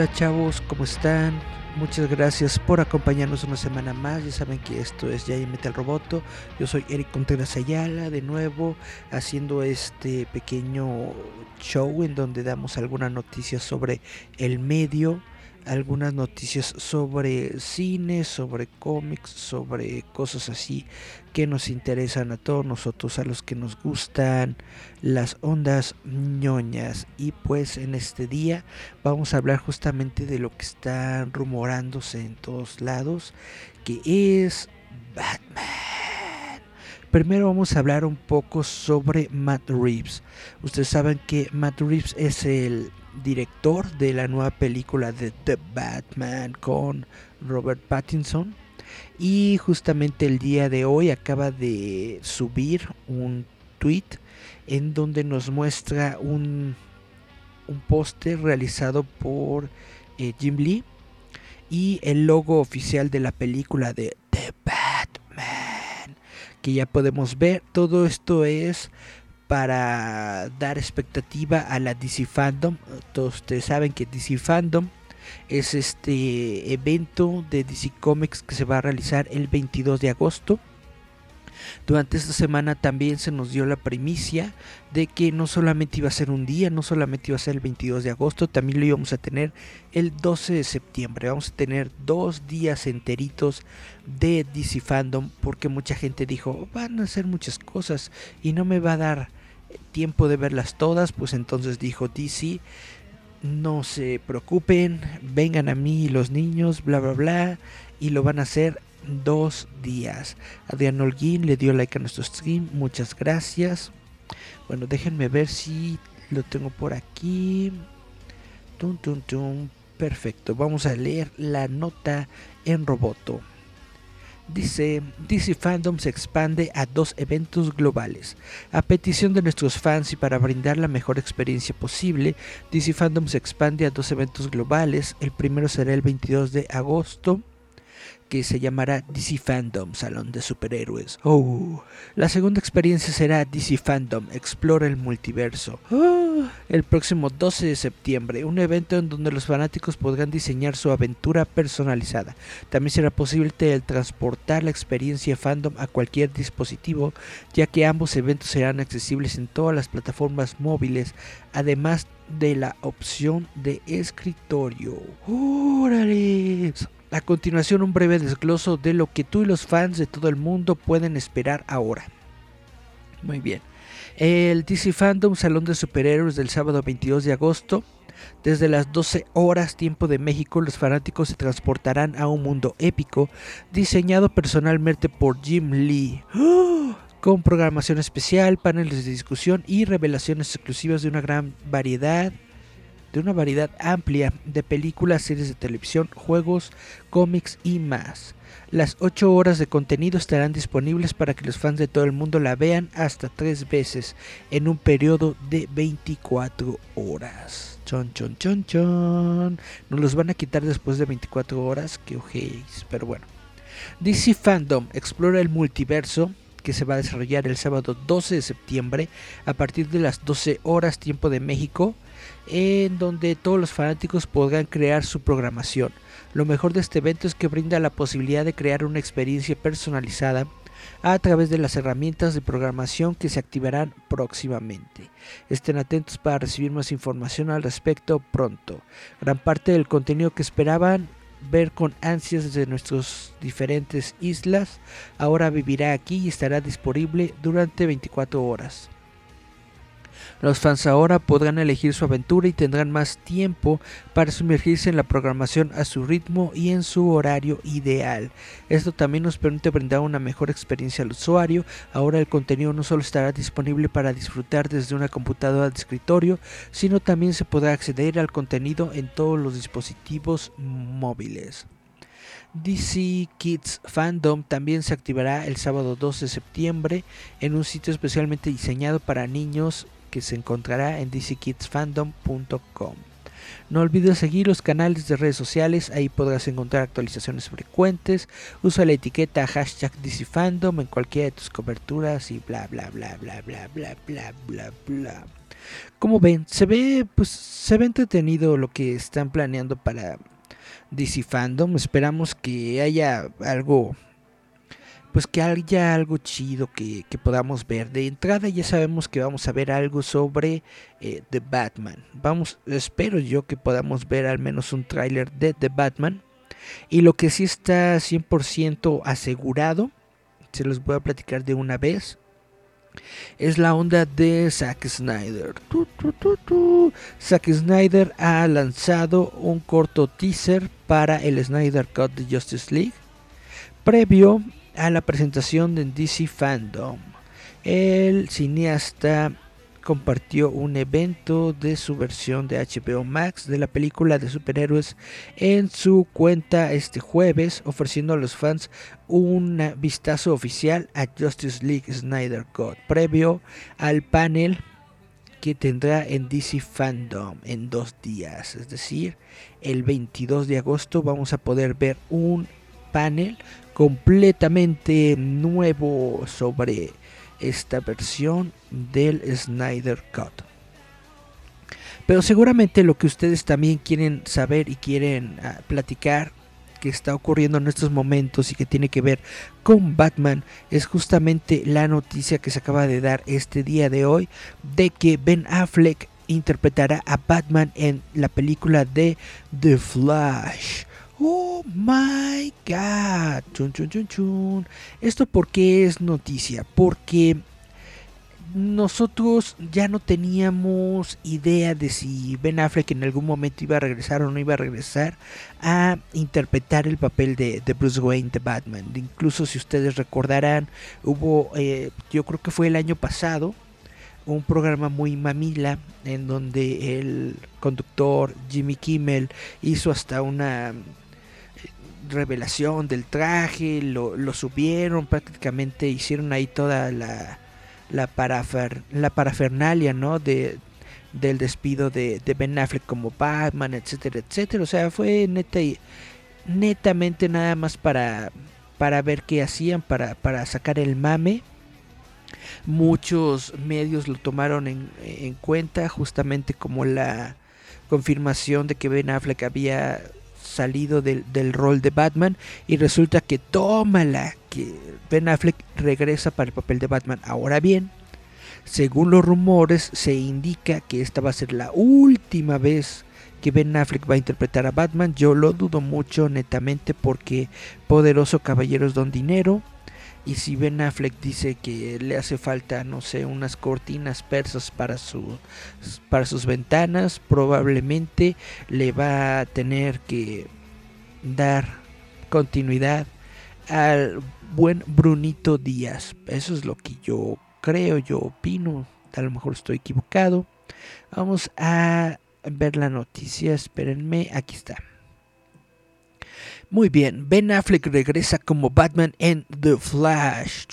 Hola chavos, ¿cómo están? Muchas gracias por acompañarnos una semana más. Ya saben que esto es Jay Metal Roboto. Yo soy Eric Contreras Ayala, de nuevo haciendo este pequeño show en donde damos algunas noticias sobre el medio, algunas noticias sobre cine, sobre cómics, sobre cosas así que nos interesan a todos nosotros, a los que nos gustan las ondas ñoñas. Y pues en este día vamos a hablar justamente de lo que está rumorándose en todos lados, que es Batman. Primero vamos a hablar un poco sobre Matt Reeves. Ustedes saben que Matt Reeves es el director de la nueva película de The Batman con Robert Pattinson. Y justamente el día de hoy acaba de subir un tweet en donde nos muestra un, un póster realizado por eh, Jim Lee y el logo oficial de la película de The Batman que ya podemos ver todo esto es para dar expectativa a la DC Fandom. Todos ustedes saben que DC Fandom es este evento de DC Comics que se va a realizar el 22 de agosto. Durante esta semana también se nos dio la primicia de que no solamente iba a ser un día, no solamente iba a ser el 22 de agosto, también lo íbamos a tener el 12 de septiembre. Vamos a tener dos días enteritos de DC Fandom porque mucha gente dijo, van a hacer muchas cosas y no me va a dar tiempo de verlas todas, pues entonces dijo DC, no se preocupen, vengan a mí los niños, bla, bla, bla, y lo van a hacer dos días. Adrián Holguín le dio like a nuestro stream, muchas gracias. Bueno, déjenme ver si lo tengo por aquí. Tum, tum, tum. Perfecto, vamos a leer la nota en roboto. Dice, DC Fandom se expande a dos eventos globales. A petición de nuestros fans y para brindar la mejor experiencia posible, DC Fandom se expande a dos eventos globales. El primero será el 22 de agosto que se llamará DC Fandom Salón de Superhéroes. Oh. La segunda experiencia será DC Fandom Explora el Multiverso. Oh. El próximo 12 de septiembre, un evento en donde los fanáticos podrán diseñar su aventura personalizada. También será posible transportar la experiencia Fandom a cualquier dispositivo, ya que ambos eventos serán accesibles en todas las plataformas móviles, además de la opción de escritorio. ¡Órale! A continuación un breve desgloso de lo que tú y los fans de todo el mundo pueden esperar ahora. Muy bien. El DC Fandom Salón de Superhéroes del sábado 22 de agosto. Desde las 12 horas tiempo de México, los fanáticos se transportarán a un mundo épico diseñado personalmente por Jim Lee. Con programación especial, paneles de discusión y revelaciones exclusivas de una gran variedad de una variedad amplia de películas, series de televisión, juegos, cómics y más. Las 8 horas de contenido estarán disponibles para que los fans de todo el mundo la vean hasta 3 veces en un periodo de 24 horas. Chon, chon, chon, chon. Nos los van a quitar después de 24 horas, que ojéis, pero bueno. DC Fandom explora el multiverso que se va a desarrollar el sábado 12 de septiembre a partir de las 12 horas tiempo de México en donde todos los fanáticos podrán crear su programación. Lo mejor de este evento es que brinda la posibilidad de crear una experiencia personalizada a través de las herramientas de programación que se activarán próximamente. Estén atentos para recibir más información al respecto pronto. Gran parte del contenido que esperaban ver con ansias desde nuestras diferentes islas ahora vivirá aquí y estará disponible durante 24 horas. Los fans ahora podrán elegir su aventura y tendrán más tiempo para sumergirse en la programación a su ritmo y en su horario ideal. Esto también nos permite brindar una mejor experiencia al usuario. Ahora el contenido no solo estará disponible para disfrutar desde una computadora de escritorio, sino también se podrá acceder al contenido en todos los dispositivos móviles. DC Kids Fandom también se activará el sábado 2 de septiembre en un sitio especialmente diseñado para niños que se encontrará en dckidsfandom.com. No olvides seguir los canales de redes sociales, ahí podrás encontrar actualizaciones frecuentes. Usa la etiqueta hashtag DCFandom en cualquiera de tus coberturas y bla bla bla bla bla bla bla bla bla. Como ven, se ve pues se ve entretenido lo que están planeando para DC Fandom. Esperamos que haya algo, pues que haya algo chido que, podamos ver. De entrada ya sabemos que vamos a ver algo sobre eh, The Batman. Vamos, espero yo que podamos ver al menos un tráiler de The Batman. Y lo que sí está 100% asegurado, se los voy a platicar de una vez es la onda de Zack Snyder. Zack Snyder ha lanzado un corto teaser para el Snyder Cut de Justice League previo a la presentación de DC Fandom. El cineasta compartió un evento de su versión de HBO Max de la película de superhéroes en su cuenta este jueves, ofreciendo a los fans un vistazo oficial a Justice League Snyder Cut, previo al panel que tendrá en DC Fandom en dos días, es decir, el 22 de agosto vamos a poder ver un panel completamente nuevo sobre esta versión del Snyder Cut. Pero seguramente lo que ustedes también quieren saber y quieren ah, platicar que está ocurriendo en estos momentos y que tiene que ver con Batman es justamente la noticia que se acaba de dar este día de hoy de que Ben Affleck interpretará a Batman en la película de The Flash. Oh my god. Chun, chun, chun, chun. Esto porque es noticia, porque nosotros ya no teníamos idea de si Ben Affleck en algún momento iba a regresar o no iba a regresar a interpretar el papel de, Bruce Wayne de Batman. Incluso si ustedes recordarán, hubo, eh, yo creo que fue el año pasado, un programa muy mamila en donde el conductor Jimmy Kimmel hizo hasta una revelación del traje, lo, subieron, prácticamente hicieron ahí toda la, la, parafer, la parafernalia, ¿no? De, del despido de, de, Ben Affleck como Batman, etcétera, etcétera. O sea, fue neta y, netamente nada más para, para ver qué hacían, para, para sacar el mame. Muchos medios lo tomaron en, en cuenta justamente como la confirmación de que Ben Affleck había salido del, rol de Batman y resulta que tómala, que Ben Affleck regresa para el papel de Batman. Ahora bien, según los rumores se indica que esta va a ser la última vez que Ben Affleck va a interpretar a Batman. Yo lo dudo mucho netamente porque Poderoso Caballeros Don Dinero. Y si Ben Affleck dice que le hace falta, no sé, unas cortinas persas para, su, para sus ventanas, probablemente le va a tener que dar continuidad al buen Brunito Díaz. Eso es lo que yo creo, yo opino. A lo mejor estoy equivocado. Vamos a ver la noticia. Espérenme, aquí está. Muy bien, Ben Affleck regresa como Batman en The Flash.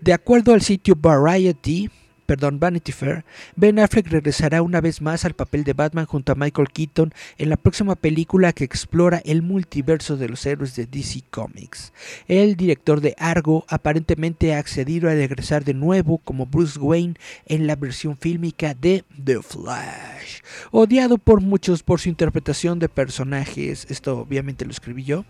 De acuerdo al sitio Variety, perdón, Vanity Fair, Ben Affleck regresará una vez más al papel de Batman junto a Michael Keaton en la próxima película que explora el multiverso de los héroes de DC Comics. El director de Argo aparentemente ha accedido a regresar de nuevo como Bruce Wayne en la versión fílmica de The Flash. Odiado por muchos por su interpretación de personajes, esto obviamente lo escribí yo,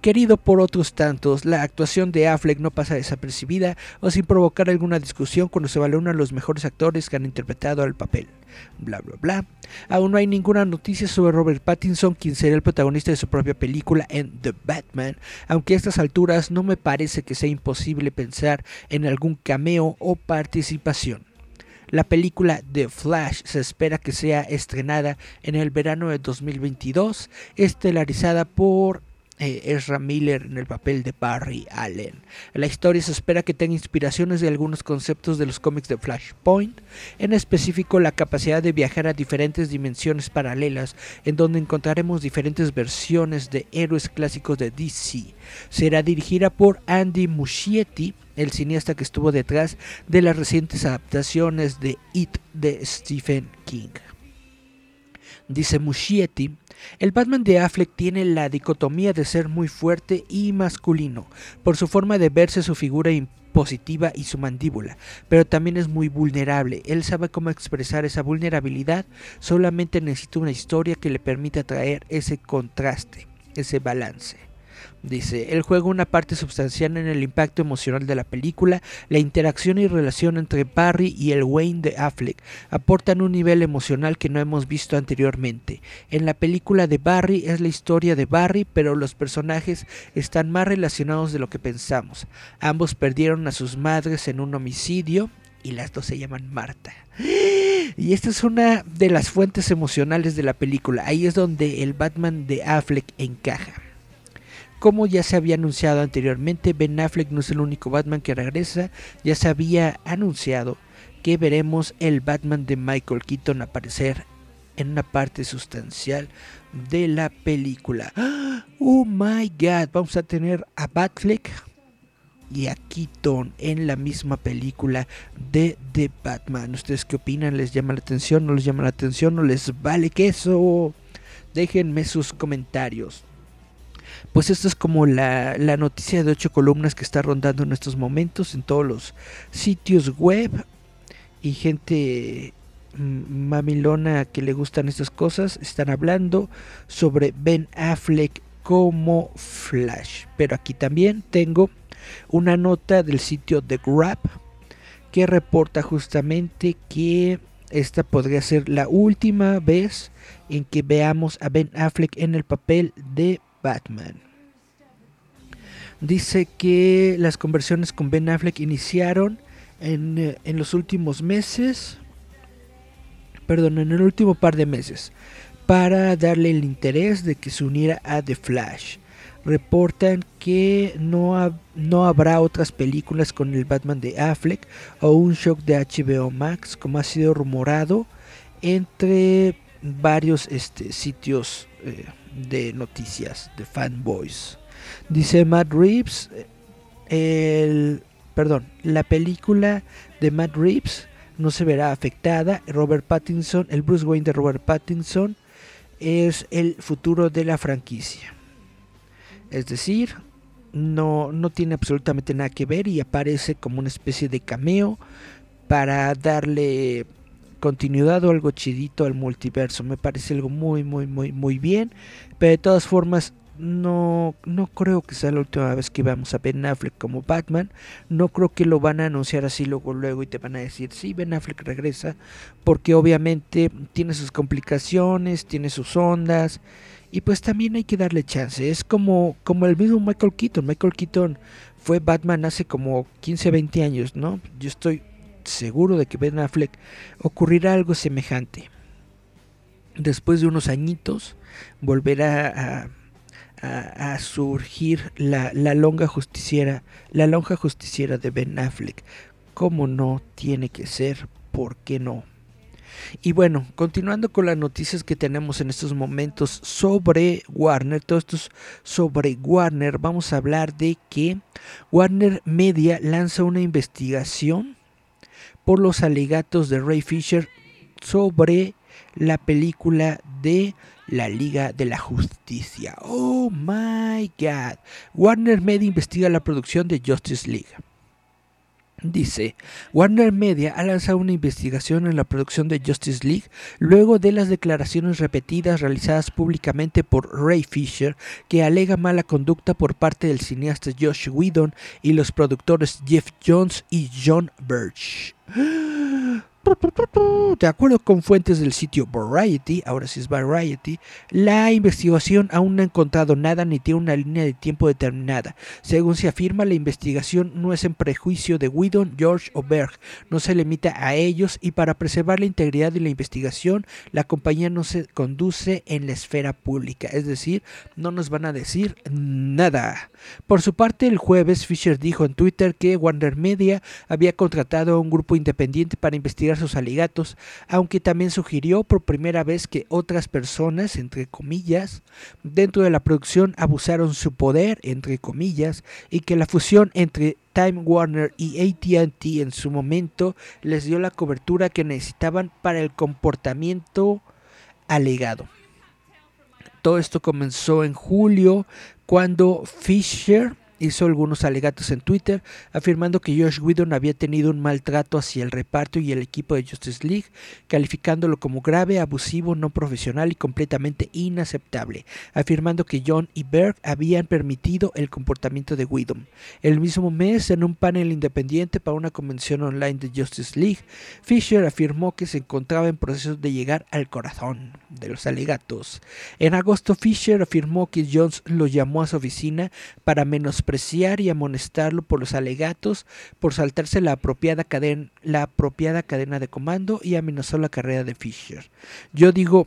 Querido por otros tantos, la actuación de Affleck no pasa desapercibida o sin provocar alguna discusión cuando se valora a los mejores actores que han interpretado el papel. Bla bla bla. Aún no hay ninguna noticia sobre Robert Pattinson, quien será el protagonista de su propia película en The Batman, aunque a estas alturas no me parece que sea imposible pensar en algún cameo o participación. La película The Flash se espera que sea estrenada en el verano de 2022, estelarizada por Ezra Miller en el papel de Barry Allen. La historia se espera que tenga inspiraciones de algunos conceptos de los cómics de Flashpoint, en específico la capacidad de viajar a diferentes dimensiones paralelas, en donde encontraremos diferentes versiones de héroes clásicos de DC. Será dirigida por Andy Muschietti, el cineasta que estuvo detrás de las recientes adaptaciones de It de Stephen King. Dice Muschietti, el Batman de Affleck tiene la dicotomía de ser muy fuerte y masculino, por su forma de verse su figura impositiva y su mandíbula, pero también es muy vulnerable. Él sabe cómo expresar esa vulnerabilidad, solamente necesita una historia que le permita traer ese contraste, ese balance. Dice, el juego una parte sustancial en el impacto emocional de la película, la interacción y relación entre Barry y el Wayne de Affleck aportan un nivel emocional que no hemos visto anteriormente. En la película de Barry es la historia de Barry, pero los personajes están más relacionados de lo que pensamos. Ambos perdieron a sus madres en un homicidio y las dos se llaman Marta. Y esta es una de las fuentes emocionales de la película. Ahí es donde el Batman de Affleck encaja. Como ya se había anunciado anteriormente, Ben Affleck no es el único Batman que regresa, ya se había anunciado que veremos el Batman de Michael Keaton aparecer en una parte sustancial de la película. Oh my god, vamos a tener a Batfleck y a Keaton en la misma película de The Batman. ¿Ustedes qué opinan? ¿Les llama la atención? ¿No les llama la atención? ¿No les vale queso? Déjenme sus comentarios. Pues esto es como la, noticia de ocho columnas que está rondando en estos momentos en todos los sitios web y gente mm, mamilona que le gustan estas cosas están hablando sobre Ben Affleck como Flash. Pero aquí también tengo una nota del sitio The Grab que reporta justamente que esta podría ser la última vez en que veamos a Ben Affleck en el papel de Batman. Dice que las conversiones con Ben Affleck iniciaron en, eh, en los últimos meses, perdón, en el último par de meses, para darle el interés de que se uniera a The Flash. Reportan que no, no habrá otras películas con el Batman de Affleck o un shock de HBO Max, como ha sido rumorado entre varios este, sitios eh, de noticias de fanboys. Dice Matt Reeves, el, perdón, la película de Matt Reeves no se verá afectada. Robert Pattinson, el Bruce Wayne de Robert Pattinson es el futuro de la franquicia. Es decir, no, no tiene absolutamente nada que ver y aparece como una especie de cameo para darle continuidad o algo chidito al multiverso. Me parece algo muy, muy, muy, muy bien. Pero de todas formas, no, no creo que sea la última vez que vamos a Ben Affleck como Batman. No creo que lo van a anunciar así luego, luego y te van a decir, sí, Ben Affleck regresa. Porque obviamente tiene sus complicaciones, tiene sus ondas. Y pues también hay que darle chance. Es como, como el mismo Michael Keaton. Michael Keaton fue Batman hace como 15, 20 años, ¿no? Yo estoy seguro de que Ben Affleck ocurrirá algo semejante. Después de unos añitos volverá a, surgir la, la, longa justiciera, la lonja justiciera de Ben Affleck. Como no tiene que ser? ¿Por qué no? Y bueno, continuando con las noticias que tenemos en estos momentos sobre Warner, todo esto sobre Warner, vamos a hablar de que Warner Media lanza una investigación por los alegatos de Ray Fisher sobre la película de la Liga de la Justicia. Oh my god. Warner Media investiga la producción de Justice League. Dice, Warner Media ha lanzado una investigación en la producción de Justice League luego de las declaraciones repetidas realizadas públicamente por Ray Fisher que alega mala conducta por parte del cineasta Josh Whedon y los productores Jeff Jones y John Birch. De acuerdo con fuentes del sitio Variety, ahora sí es Variety, la investigación aún no ha encontrado nada ni tiene una línea de tiempo determinada. Según se afirma, la investigación no es en prejuicio de Whedon, George o Berg, no se limita a ellos y para preservar la integridad de la investigación, la compañía no se conduce en la esfera pública, es decir, no nos van a decir nada. Por su parte, el jueves Fisher dijo en Twitter que Warner Media había contratado a un grupo independiente para investigar sus alegatos, aunque también sugirió por primera vez que otras personas, entre comillas, dentro de la producción abusaron su poder, entre comillas, y que la fusión entre Time Warner y ATT en su momento les dio la cobertura que necesitaban para el comportamiento alegado. Todo esto comenzó en julio cuando Fisher hizo algunos alegatos en Twitter afirmando que Josh Whedon había tenido un maltrato hacia el reparto y el equipo de Justice League, calificándolo como grave, abusivo, no profesional y completamente inaceptable, afirmando que John y Berg habían permitido el comportamiento de Whedon. El mismo mes, en un panel independiente para una convención online de Justice League, Fisher afirmó que se encontraba en proceso de llegar al corazón de los alegatos. En agosto, Fisher afirmó que Jones lo llamó a su oficina para menospreciar y amonestarlo por los alegatos, por saltarse la apropiada, cadena, la apropiada cadena de comando y amenazó la carrera de Fisher. Yo digo,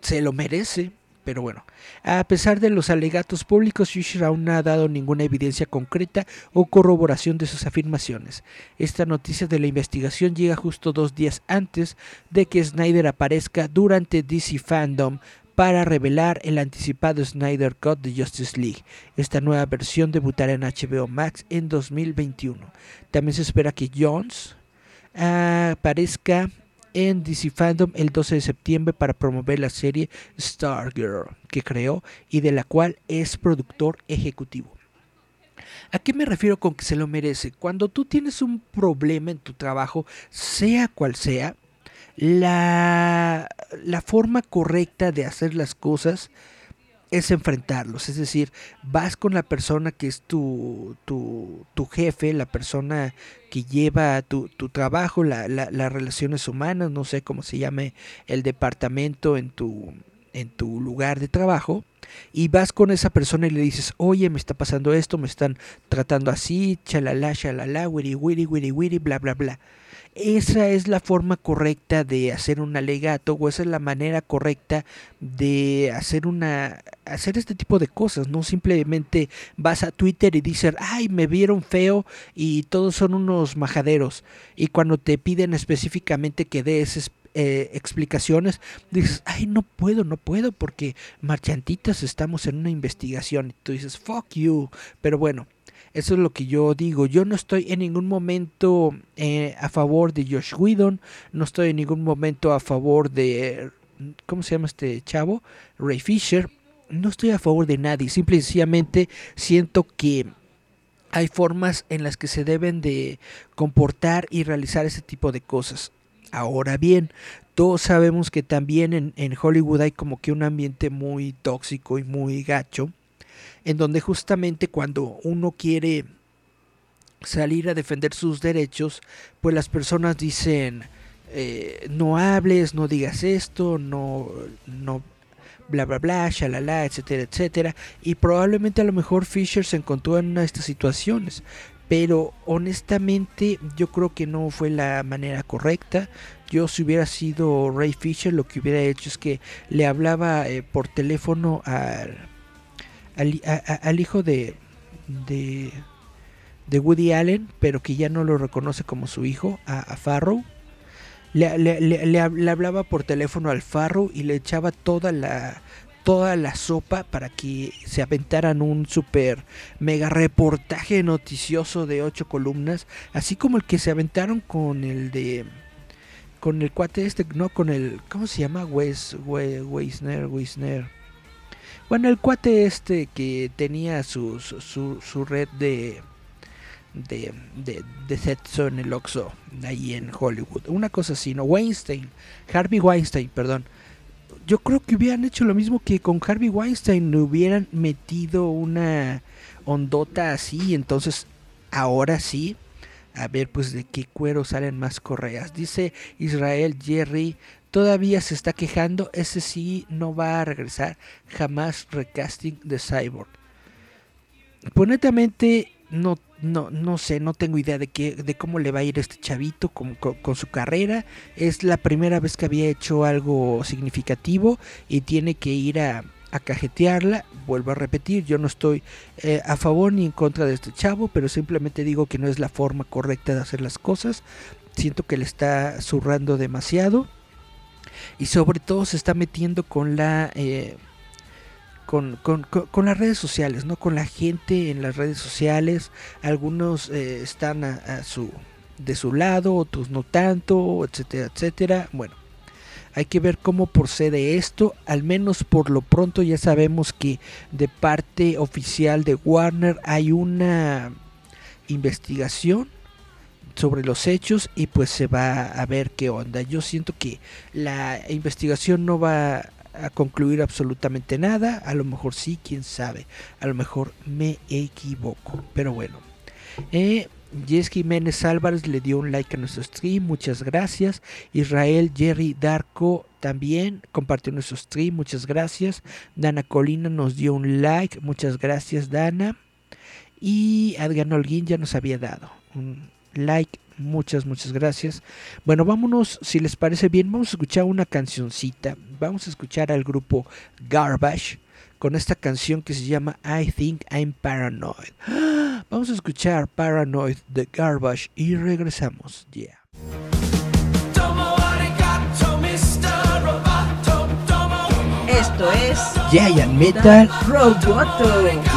se lo merece, pero bueno, a pesar de los alegatos públicos, Fisher aún no ha dado ninguna evidencia concreta o corroboración de sus afirmaciones. Esta noticia de la investigación llega justo dos días antes de que Snyder aparezca durante DC Fandom para revelar el anticipado Snyder Cut de Justice League. Esta nueva versión debutará en HBO Max en 2021. También se espera que Jones aparezca en DC Fandom el 12 de septiembre para promover la serie Stargirl que creó y de la cual es productor ejecutivo. ¿A qué me refiero con que se lo merece? Cuando tú tienes un problema en tu trabajo, sea cual sea, la, la forma correcta de hacer las cosas es enfrentarlos, es decir, vas con la persona que es tu, tu, tu jefe, la persona que lleva tu, tu trabajo, la, la, las relaciones humanas, no sé cómo se llame el departamento en tu, en tu lugar de trabajo, y vas con esa persona y le dices, oye, me está pasando esto, me están tratando así, chalala, chalala, wiri, wiri, wiri, wiri, bla, bla, bla. Esa es la forma correcta de hacer un alegato o esa es la manera correcta de hacer una hacer este tipo de cosas, no simplemente vas a Twitter y dices, "Ay, me vieron feo y todos son unos majaderos." Y cuando te piden específicamente que des eh, explicaciones, dices, ay, no puedo, no puedo, porque marchantitas estamos en una investigación. Y tú dices, fuck you. Pero bueno, eso es lo que yo digo. Yo no estoy en ningún momento eh, a favor de Josh Whedon. No estoy en ningún momento a favor de... ¿Cómo se llama este chavo? Ray Fisher. No estoy a favor de nadie. Simple y sencillamente siento que hay formas en las que se deben de comportar y realizar ese tipo de cosas. Ahora bien, todos sabemos que también en, en Hollywood hay como que un ambiente muy tóxico y muy gacho en donde justamente cuando uno quiere salir a defender sus derechos, pues las personas dicen, eh, no hables, no digas esto, no, no, bla, bla, bla, shalala, etcétera, etcétera. Y probablemente a lo mejor Fisher se encontró en una de estas situaciones. Pero honestamente yo creo que no fue la manera correcta. Yo si hubiera sido Ray Fisher lo que hubiera hecho es que le hablaba eh, por teléfono al al, hijo de, de, Woody Allen, pero que ya no lo reconoce como su hijo, a, Farrow. Le, le, le, hablaba por teléfono al Farrow y le echaba toda la toda la sopa para que se aventaran un super mega reportaje noticioso de ocho columnas, así como el que se aventaron con el de con el cuate este, no con el ¿cómo se llama? Wes, Weisner, Weisner bueno, el cuate este que tenía su, su, red de, de, de, sexo en el Oxxo, ahí en Hollywood. Una cosa así, ¿no? Weinstein, Harvey Weinstein, perdón. Yo creo que hubieran hecho lo mismo que con Harvey Weinstein, hubieran metido una ondota así, entonces ahora sí a ver pues de qué cuero salen más correas. Dice Israel Jerry, todavía se está quejando, ese sí no va a regresar jamás recasting de Cyborg. Pues netamente no, no, no sé, no tengo idea de, qué, de cómo le va a ir este chavito con, con, su carrera. Es la primera vez que había hecho algo significativo y tiene que ir a, a cajetearla. Vuelvo a repetir, yo no estoy eh, a favor ni en contra de este chavo, pero simplemente digo que no es la forma correcta de hacer las cosas. Siento que le está zurrando demasiado y sobre todo se está metiendo con la... Eh, con, con, las redes sociales, ¿no? Con la gente en las redes sociales. Algunos eh, están a, su, de su lado, otros no tanto, etcétera, etcétera. Bueno, hay que ver cómo procede esto. Al menos por lo pronto ya sabemos que de parte oficial de Warner hay una investigación sobre los hechos y pues se va a ver qué onda. Yo siento que la investigación no va a concluir absolutamente nada. A lo mejor sí, quién sabe. A lo mejor me equivoco. Pero bueno. Eh, Jess Jiménez Álvarez le dio un like a nuestro stream, muchas gracias. Israel Jerry Darko también compartió nuestro stream, muchas gracias. Dana Colina nos dio un like, muchas gracias Dana. Y Adrián Holguín ya nos había dado un like, muchas, muchas gracias. Bueno, vámonos, si les parece bien, vamos a escuchar una cancioncita. Vamos a escuchar al grupo Garbage con esta canción que se llama I Think I'm Paranoid. Vamos a escuchar Paranoid de Garbage y regresamos. Yeah. Esto es Giant Metal Roboto.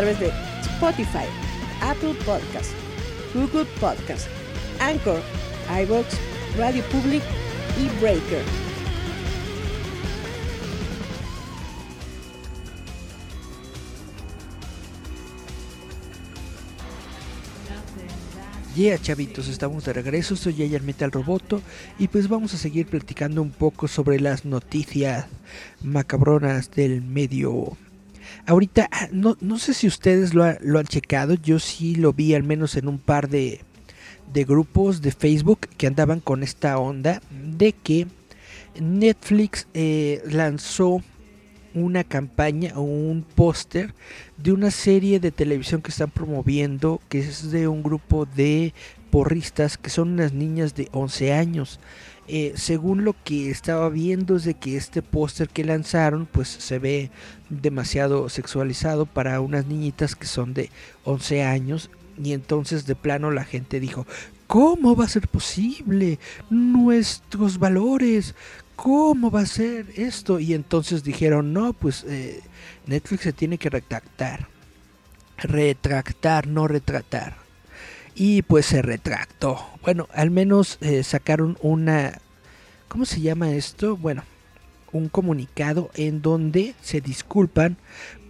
Través de Spotify, Apple Podcast, Google Podcast, Anchor, iVoox, Radio Public y Breaker. Yeah, chavitos, estamos de regreso. Soy Yayan Metal Roboto y pues vamos a seguir platicando un poco sobre las noticias macabronas del medio. Ahorita, ah, no, no sé si ustedes lo, lo, han checado, yo sí lo vi al menos en un par de, de grupos de Facebook que andaban con esta onda de que Netflix eh, lanzó una campaña o un póster de una serie de televisión que están promoviendo, que es de un grupo de porristas que son unas niñas de 11 años. Eh, según lo que estaba viendo es de que este póster que lanzaron pues se ve demasiado sexualizado para unas niñitas que son de 11 años y entonces de plano la gente dijo, ¿cómo va a ser posible? Nuestros valores, ¿cómo va a ser esto? Y entonces dijeron, no, pues eh, Netflix se tiene que retractar. Retractar, no retratar. Y pues se retractó. Bueno, al menos eh, sacaron una... ¿Cómo se llama esto? Bueno, un comunicado en donde se disculpan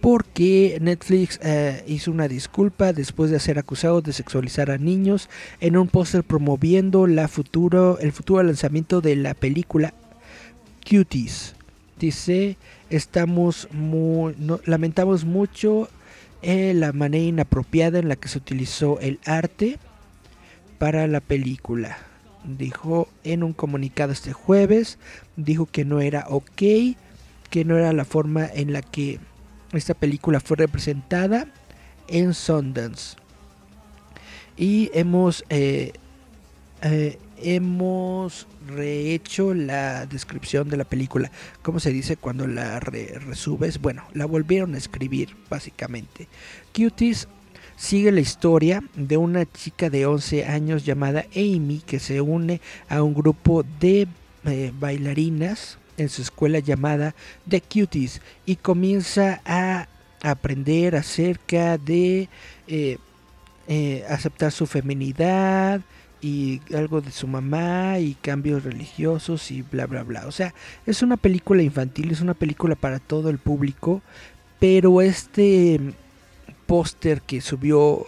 porque Netflix eh, hizo una disculpa después de ser acusado de sexualizar a niños en un póster promoviendo la futuro, el futuro lanzamiento de la película Cuties. Dice, estamos muy, lamentamos mucho eh, la manera inapropiada en la que se utilizó el arte para la película. Dijo en un comunicado este jueves, dijo que no era ok, que no era la forma en la que esta película fue representada en Sundance. Y hemos eh, eh, hemos rehecho la descripción de la película. ¿Cómo se dice cuando la resubes? Bueno, la volvieron a escribir básicamente. Cuties sigue la historia de una chica de 11 años llamada Amy que se une a un grupo de eh, bailarinas en su escuela llamada The Cuties y comienza a aprender acerca de eh, eh, aceptar su feminidad, y algo de su mamá y cambios religiosos y bla bla bla. O sea, es una película infantil, es una película para todo el público, pero este póster que subió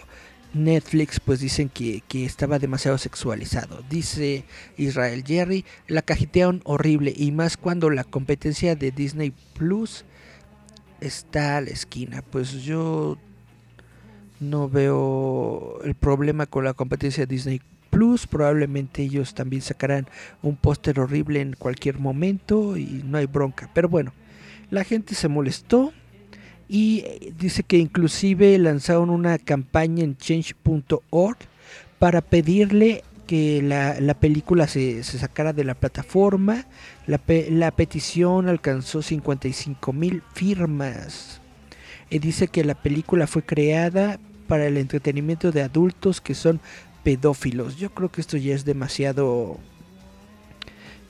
Netflix pues dicen que, que, estaba demasiado sexualizado. Dice Israel Jerry, la cajetearon horrible y más cuando la competencia de Disney Plus está a la esquina. Pues yo no veo el problema con la competencia de Disney Plus. Probablemente ellos también sacarán un póster horrible en cualquier momento y no hay bronca. Pero bueno, la gente se molestó y eh, dice que inclusive lanzaron una campaña en change.org para pedirle que la, la película se, se, sacara de la plataforma. La, la petición alcanzó 55 mil firmas. Y dice que la película fue creada para el entretenimiento de adultos que son pedófilos. Yo creo que esto ya es demasiado...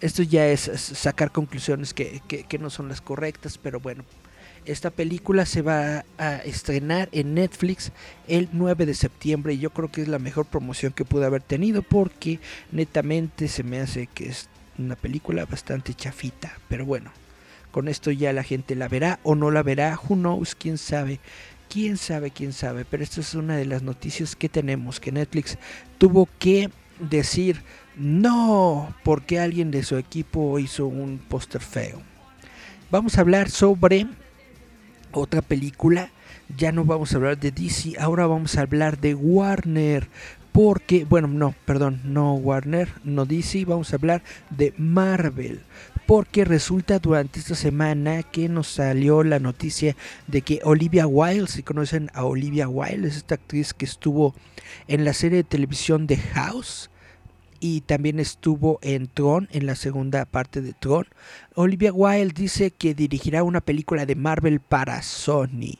Esto ya es sacar conclusiones que, no son las correctas, pero bueno, esta película se va a estrenar en Netflix el 9 de septiembre y yo creo que es la mejor promoción que pude haber tenido porque netamente se me hace que es una película bastante chafita, pero bueno, con esto ya la gente la verá o no la verá, who knows, quién sabe quién sabe, quién sabe, pero esta es una de las noticias que tenemos, que Netflix tuvo que decir no porque alguien de su equipo hizo un póster feo. Vamos a hablar sobre otra película, ya no vamos a hablar de DC, ahora vamos a hablar de Warner. Porque, bueno, no, perdón, no Warner, no DC, vamos a hablar de Marvel porque resulta durante esta semana que nos salió la noticia de que Olivia Wilde, si conocen a Olivia Wilde, es esta actriz que estuvo en la serie de televisión de House y también estuvo en Tron, en la segunda parte de Tron. Olivia Wilde dice que dirigirá una película de Marvel para Sony.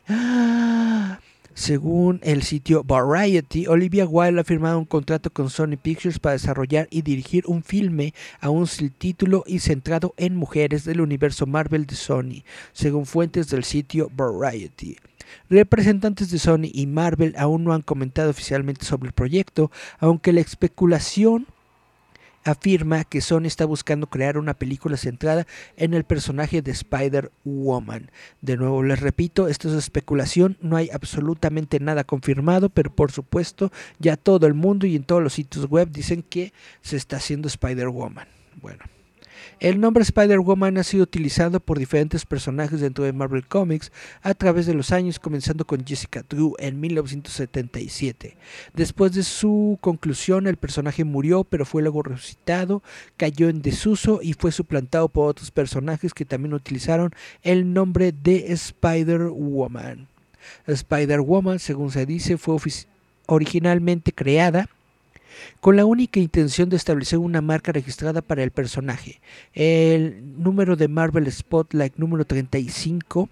Según el sitio Variety, Olivia Wilde ha firmado un contrato con Sony Pictures para desarrollar y dirigir un filme aún sin título y centrado en mujeres del universo Marvel de Sony, según fuentes del sitio Variety. Representantes de Sony y Marvel aún no han comentado oficialmente sobre el proyecto, aunque la especulación afirma que Sony está buscando crear una película centrada en el personaje de Spider-Woman. De nuevo les repito, esto es especulación, no hay absolutamente nada confirmado, pero por supuesto ya todo el mundo y en todos los sitios web dicen que se está haciendo Spider-Woman. Bueno. El nombre Spider-Woman ha sido utilizado por diferentes personajes dentro de Marvel Comics a través de los años, comenzando con Jessica Drew en 1977. Después de su conclusión, el personaje murió, pero fue luego resucitado, cayó en desuso y fue suplantado por otros personajes que también utilizaron el nombre de Spider-Woman. Spider-Woman, según se dice, fue originalmente creada con la única intención de establecer una marca registrada para el personaje. El número de Marvel Spotlight número 35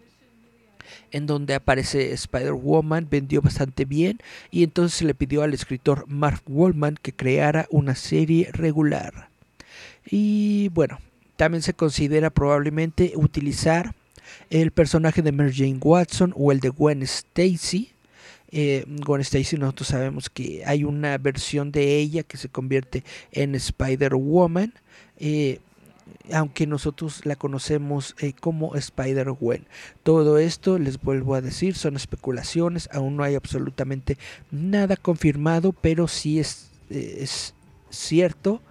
en donde aparece Spider-Woman, vendió bastante bien y entonces se le pidió al escritor Mark Wallman que creara una serie regular. Y bueno, también se considera probablemente utilizar el personaje de Mary Jane Watson o el de Gwen Stacy eh, Gwen Stacy nosotros sabemos que hay una versión de ella que se convierte en Spider-Woman. Eh, aunque nosotros la conocemos eh, como Spider-Gwen. Todo esto, les vuelvo a decir, son especulaciones, aún no hay absolutamente nada confirmado, pero sí es, es cierto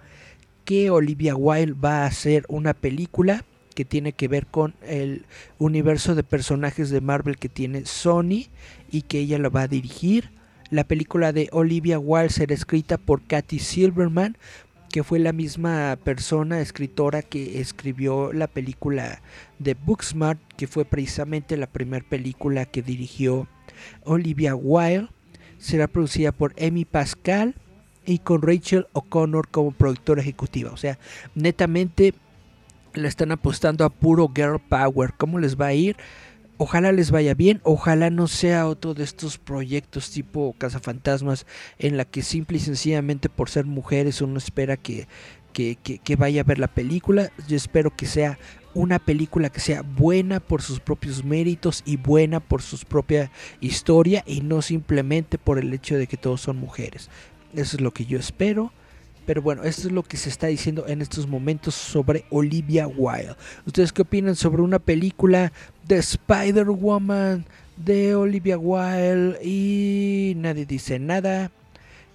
que Olivia Wilde va a hacer una película que tiene que ver con el universo de personajes de Marvel que tiene Sony y que ella lo va a dirigir. La película de Olivia Wilde será escrita por Kathy Silverman, que fue la misma persona, escritora que escribió la película de Booksmart, que fue precisamente la primera película que dirigió Olivia Wilde. Será producida por Amy Pascal y con Rachel O'Connor como productora ejecutiva. O sea, netamente le están apostando a puro girl power. ¿Cómo les va a ir? Ojalá les vaya bien, ojalá no sea otro de estos proyectos tipo cazafantasmas en la que simple y sencillamente por ser mujeres uno espera que, que, que, vaya a ver la película. Yo espero que sea una película que sea buena por sus propios méritos y buena por su propia historia y no simplemente por el hecho de que todos son mujeres. Eso es lo que yo espero. Pero bueno, esto es lo que se está diciendo en estos momentos sobre Olivia Wilde. ¿Ustedes qué opinan sobre una película de Spider-Woman de Olivia Wilde? Y nadie dice nada.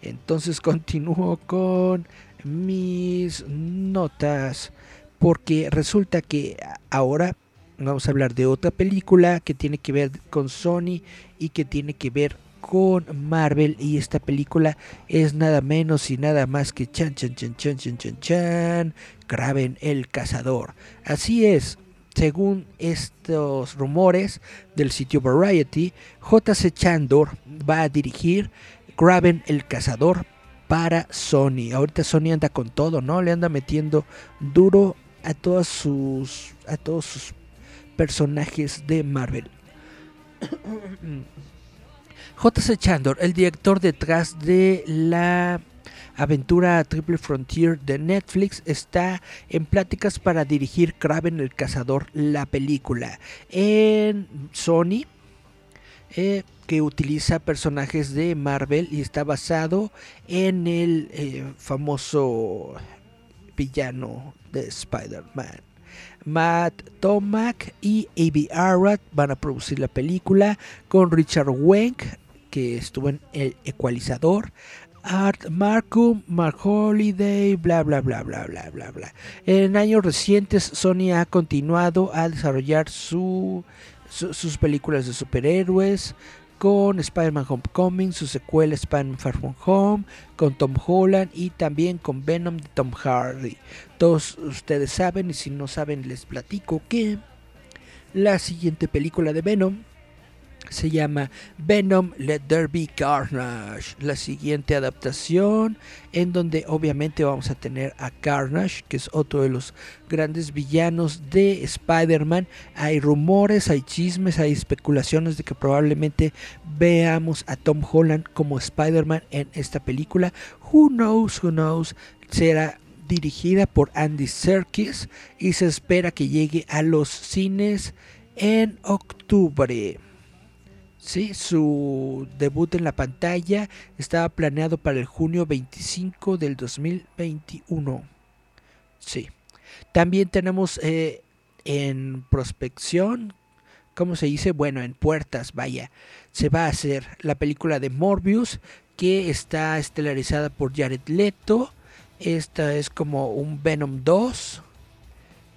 Entonces continúo con mis notas. Porque resulta que ahora vamos a hablar de otra película que tiene que ver con Sony y que tiene que ver con Marvel y esta película es nada menos y nada más que chan chan chan chan chan chan chan Graben el cazador. Así es, según estos rumores del sitio Variety, J.C. Chandor va a dirigir Graben el cazador para Sony. Ahorita Sony anda con todo, ¿no? Le anda metiendo duro a todos sus a todos sus personajes de Marvel. J.C. Chandor, el director detrás de la aventura Triple Frontier de Netflix, está en pláticas para dirigir Kraven el Cazador, la película. En Sony, eh, que utiliza personajes de Marvel y está basado en el eh, famoso villano de Spider-Man. Matt Tomac y A.B. Arad van a producir la película con Richard Wenk que estuvo en El Ecualizador, Art Markham, Mark Holiday, bla bla bla bla bla bla bla. En años recientes Sony ha continuado a desarrollar su, sus películas de superhéroes con Spider-Man Homecoming, su secuela Spider-Man Far From Home, con Tom Holland y también con Venom de Tom Hardy. Todos ustedes saben y si no saben les platico que la siguiente película de Venom se llama Venom Let There Be Carnage, la siguiente adaptación en donde obviamente vamos a tener a Carnage, que es otro de los grandes villanos de Spider-Man. Hay rumores, hay chismes, hay especulaciones de que probablemente veamos a Tom Holland como Spider-Man en esta película. Who knows, who knows, será dirigida por Andy Serkis y se espera que llegue a los cines en octubre. Sí, su debut en la pantalla estaba planeado para el junio 25 del 2021. Sí. También tenemos eh, en prospección, ¿cómo se dice? Bueno, en puertas, vaya. Se va a hacer la película de Morbius, que está estelarizada por Jared Leto. Esta es como un Venom 2.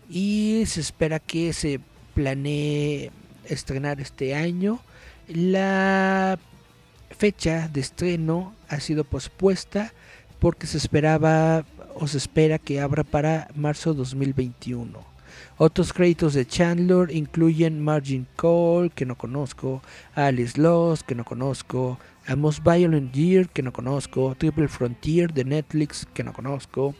Y se espera que se planee estrenar este año la fecha de estreno ha sido pospuesta porque se esperaba o se espera que abra para marzo 2021. Otros créditos de Chandler incluyen Margin Call, que no conozco, Alice Lost, que no conozco, A Most Violent Year, que no conozco, Triple Frontier de Netflix, que no conozco,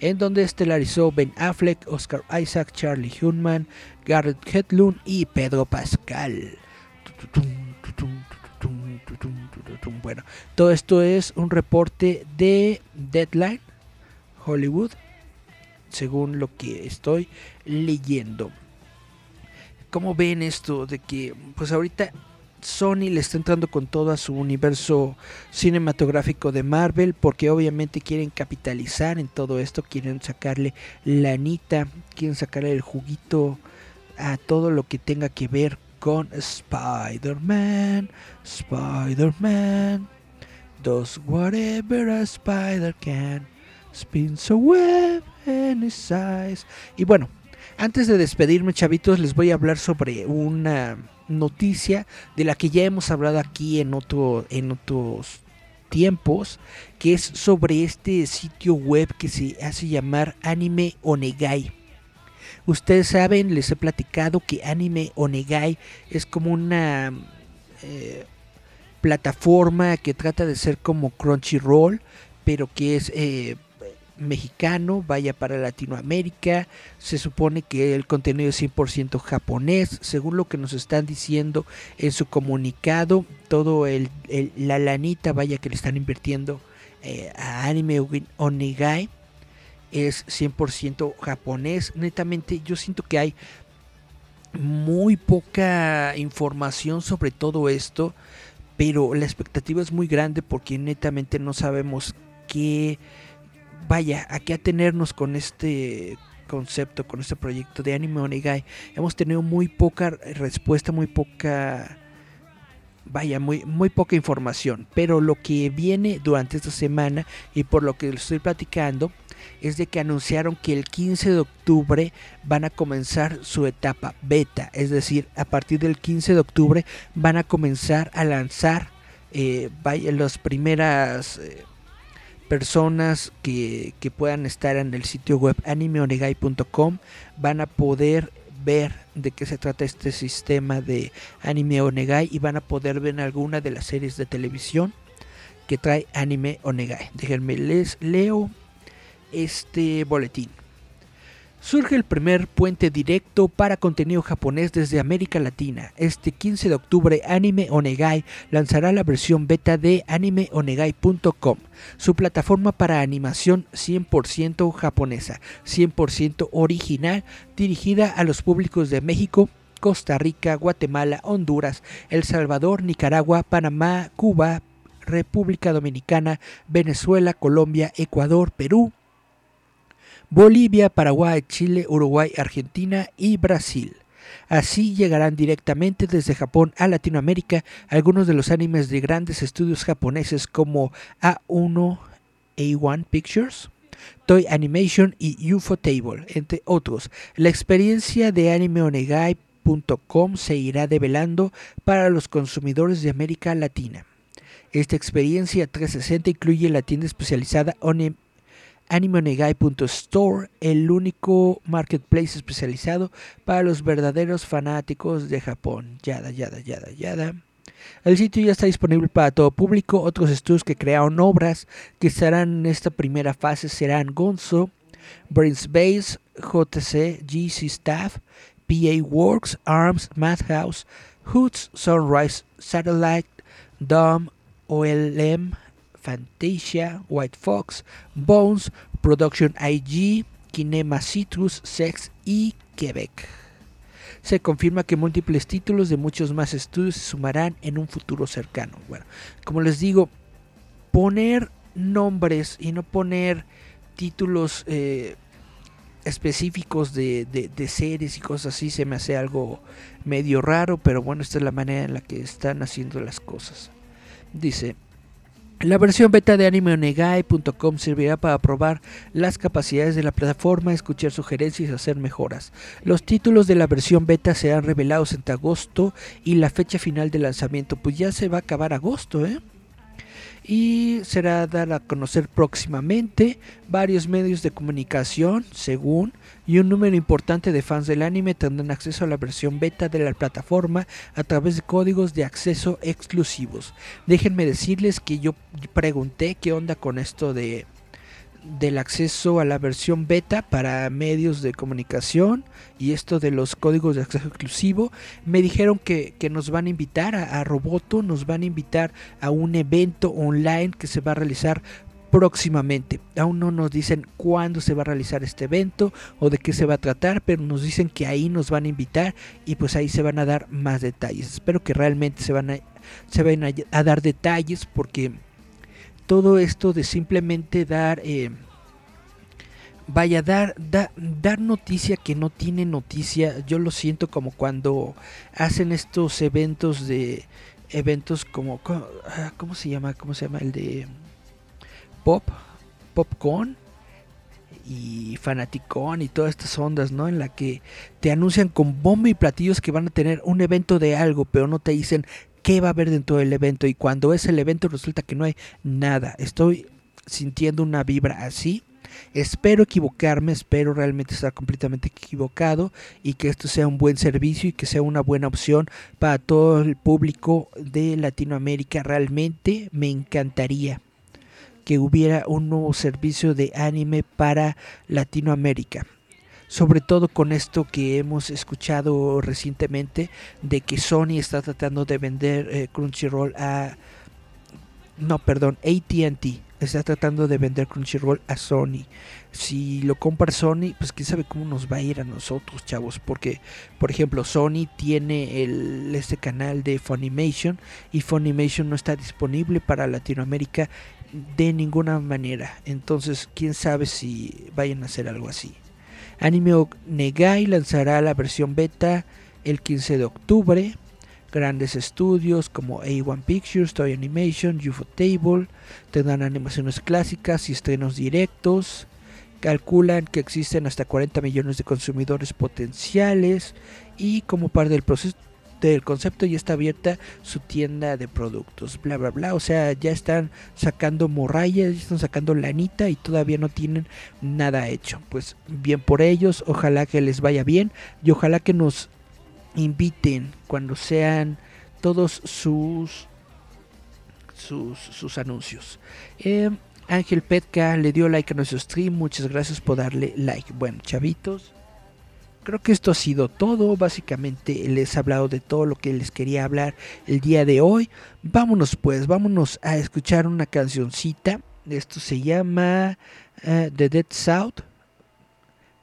en donde estelarizó Ben Affleck, Oscar Isaac, Charlie Hunnam, Garrett Hedlund y Pedro Pascal. Bueno, todo esto es un reporte de Deadline Hollywood, según lo que estoy leyendo. ¿Cómo ven esto de que, pues ahorita Sony le está entrando con todo a su universo cinematográfico de Marvel porque obviamente quieren capitalizar en todo esto, quieren sacarle la anita, quieren sacarle el juguito a todo lo que tenga que ver con Spider-Man. Spider-Man does whatever a spider can. Spins a web his eyes. Y bueno, antes de despedirme, chavitos, les voy a hablar sobre una noticia de la que ya hemos hablado aquí en, otro, en otros tiempos, que es sobre este sitio web que se hace llamar Anime Onegai. Ustedes saben, les he platicado que Anime Onegai es como una eh, plataforma que trata de ser como Crunchyroll, pero que es eh, mexicano, vaya para Latinoamérica. Se supone que el contenido es 100% japonés, según lo que nos están diciendo en su comunicado. Todo el, la lanita, vaya que le están invirtiendo eh, a Anime Onegai es 100% japonés. Netamente yo siento que hay muy poca información sobre todo esto, pero la expectativa es muy grande porque netamente no sabemos qué, vaya, a qué atenernos con este concepto, con este proyecto de Anime Onegai. Hemos tenido muy poca respuesta, muy poca vaya, muy, muy poca información. Pero lo que viene durante esta semana y por lo que estoy platicando es de que anunciaron que el 15 de octubre van a comenzar su etapa beta. Es decir, a partir del 15 de octubre van a comenzar a lanzar eh, las primeras... Eh, personas que, que, puedan estar en el sitio web animeonegai.com van a poder ver de qué se trata este sistema de Anime Onegai y van a poder ver alguna de las series de televisión que trae Anime Onegai. Déjenme les leo este boletín. Surge el primer puente directo para contenido japonés desde América Latina. Este 15 de octubre Anime Onegai lanzará la versión beta de animeonegai.com, su plataforma para animación 100% japonesa, 100% original, dirigida a los públicos de México, Costa Rica, Guatemala, Honduras, El Salvador, Nicaragua, Panamá, Cuba, República Dominicana, Venezuela, Colombia, Ecuador, Perú, Bolivia, Paraguay, Chile, Uruguay, Argentina y Brasil. Así llegarán directamente desde Japón a Latinoamérica algunos de los animes de grandes estudios japoneses como A1, A1 Pictures, Toy Animation y UFO Table, entre otros. La experiencia de animeonegai.com se irá develando para los consumidores de América Latina. Esta experiencia 360 incluye la tienda especializada AnimeOnegai.store, el único marketplace especializado para los verdaderos fanáticos de Japón. Yada, yada, yada, yada. El sitio ya está disponible para todo público. Otros estudios que crearon obras que estarán en esta primera fase serán Gonzo, Brains Base, JC, GC Staff, PA Works, ARMS, Madhouse, Hoots, Sunrise, Satellite, Dom, OLM, Fantasia, White Fox, Bones, Production IG, Kinema Citrus, Sex y Quebec. Se confirma que múltiples títulos de muchos más estudios se sumarán en un futuro cercano. Bueno, como les digo, poner nombres y no poner títulos eh, específicos de, de, series y cosas así se me hace algo medio raro, pero bueno, esta es la manera en la que están haciendo las cosas. Dice, la versión beta de animeonegai.com servirá para probar las capacidades de la plataforma, escuchar sugerencias y hacer mejoras. Los títulos de la versión beta serán revelados entre agosto y la fecha final de lanzamiento, pues ya se va a acabar agosto, ¿eh? Y será dar a conocer próximamente varios medios de comunicación, según, y un número importante de fans del anime tendrán acceso a la versión beta de la plataforma a través de códigos de acceso exclusivos. Déjenme decirles que yo pregunté qué onda con esto de del acceso a la versión beta para medios de comunicación y esto de los códigos de acceso exclusivo, me dijeron que, nos van a invitar a, Roboto, nos van a invitar a un evento online que se va a realizar próximamente. Aún no nos dicen cuándo se va a realizar este evento o de qué se va a tratar, pero nos dicen que ahí nos van a invitar y pues ahí se van a dar más detalles. Espero que realmente se van a, se vayan a dar detalles porque todo esto de simplemente dar, eh, vaya, dar, dar noticia que no tiene noticia, yo lo siento como cuando hacen estos eventos de, eventos como, ah, ¿cómo se llama? ¿Cómo se llama? El de Pop, Popcorn y Fanaticón y todas estas ondas, ¿no? En la que te anuncian con bomba y platillos que van a tener un evento de algo, pero no te dicen qué va a haber dentro del evento y cuando es el evento resulta que no hay nada. Estoy sintiendo una vibra así. Espero equivocarme, espero realmente estar completamente equivocado y que esto sea un buen servicio y que sea una buena opción para todo el público de Latinoamérica. Realmente me encantaría que hubiera un nuevo servicio de anime para Latinoamérica sobre todo con esto que hemos escuchado recientemente de que Sony está tratando de vender eh, Crunchyroll a no, perdón, AT&T está tratando de vender Crunchyroll a Sony. Si lo compra Sony, pues quién sabe cómo nos va a ir a nosotros, chavos, porque por ejemplo, Sony tiene el este canal de Funimation y Funimation no está disponible para Latinoamérica de ninguna manera. Entonces, quién sabe si vayan a hacer algo así. Anime Negai lanzará la versión beta el 15 de octubre. Grandes estudios como A1 Pictures, Toy Animation, UFO Table tendrán animaciones clásicas y estrenos directos. Calculan que existen hasta 40 millones de consumidores potenciales y como parte del proceso del concepto ya está abierta su tienda de productos, bla bla bla, o sea, ya están sacando morrayas, ya están sacando lanita y todavía no tienen nada hecho. Pues bien por ellos, ojalá que les vaya bien y ojalá que nos inviten cuando sean todos sus sus, sus anuncios. Eh, Ángel Petka le dio like a nuestro stream, muchas gracias por darle like. Bueno, chavitos creo que esto ha sido todo. Básicamente les he hablado de todo lo que les quería hablar el día de hoy. Vámonos pues, vámonos a escuchar una cancioncita. Esto se llama eh, The Dead South.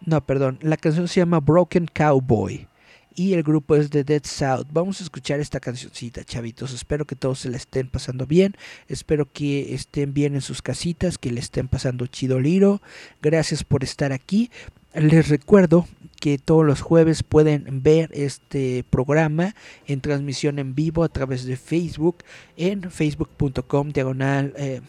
No, perdón, la canción se llama Broken Cowboy. Y el grupo es The Dead South. Vamos a escuchar esta cancioncita, chavitos. Espero que todos se la estén pasando bien. Espero que estén bien en sus casitas, que le estén pasando chido liro. Gracias por estar aquí. Les recuerdo que todos los jueves pueden ver este programa en transmisión en vivo a través de Facebook en facebook.com diagonal eh,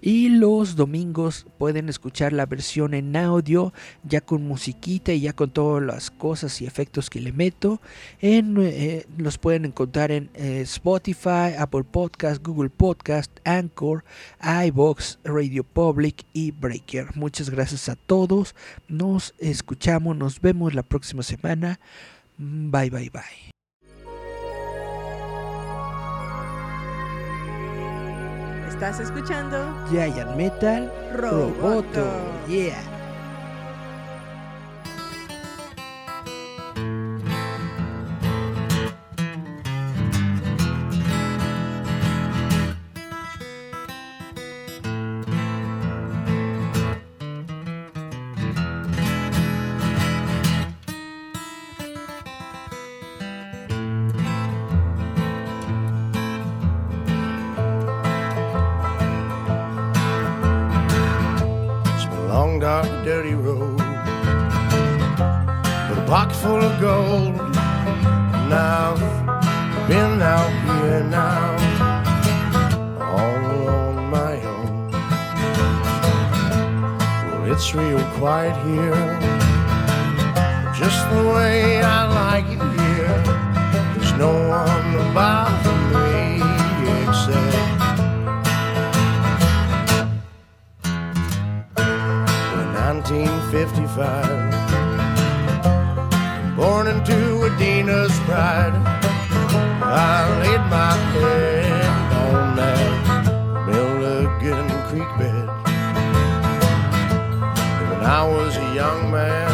Y los domingos pueden escuchar la versión en audio, ya con musiquita y ya con todas las cosas y efectos que le meto. En, eh, los pueden encontrar en eh, Spotify, Apple Podcast, Google Podcast, Anchor, iBox, Radio Public y Breaker. Muchas gracias a todos. Nos escuchamos, nos vemos la próxima semana. Bye, bye, bye. Estás escuchando Giant Metal Roboto. Roboto. Yeah. Full of gold. Now, been out here now. All on my own. Well, it's real quiet here. Just the way I like it here. There's no one to bother me except. in 1955. Into pride, I laid my head on that Milligan Creek bed. When I was a young man,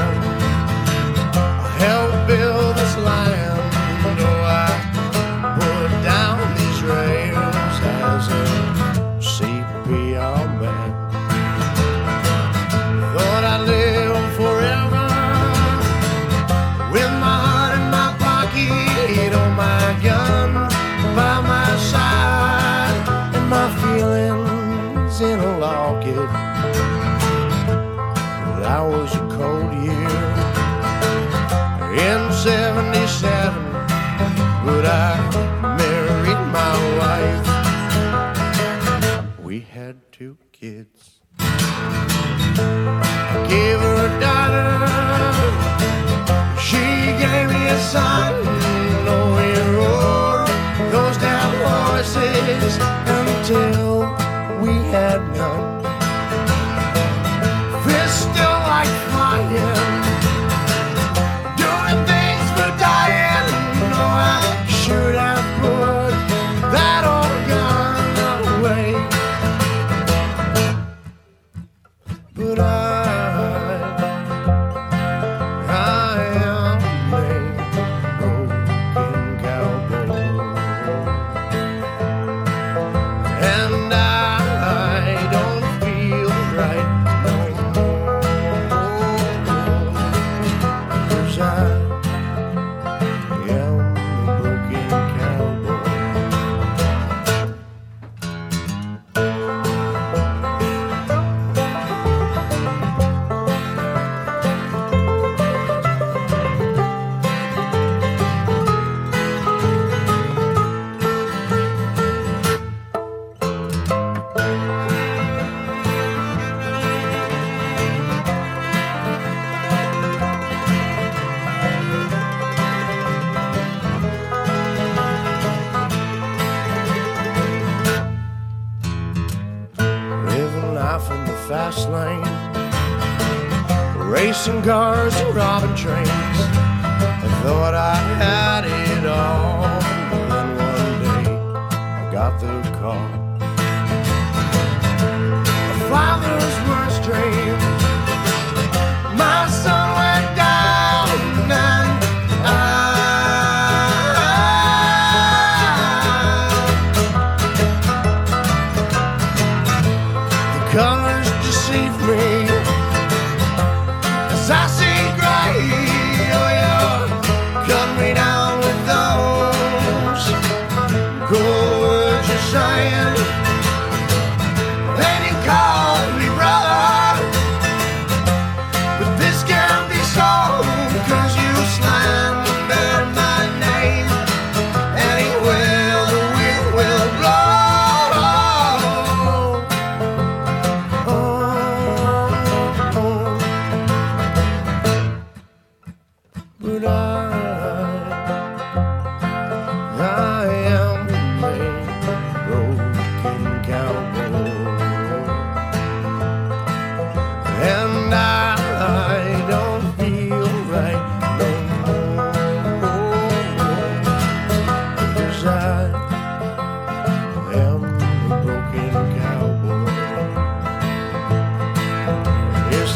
had two kids. I gave her a daughter. She gave me a son. Oh, we rode those damn horses until we had none. Fast lane, racing cars and robbing trains. I thought I had it all, but then one day I got the call.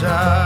side.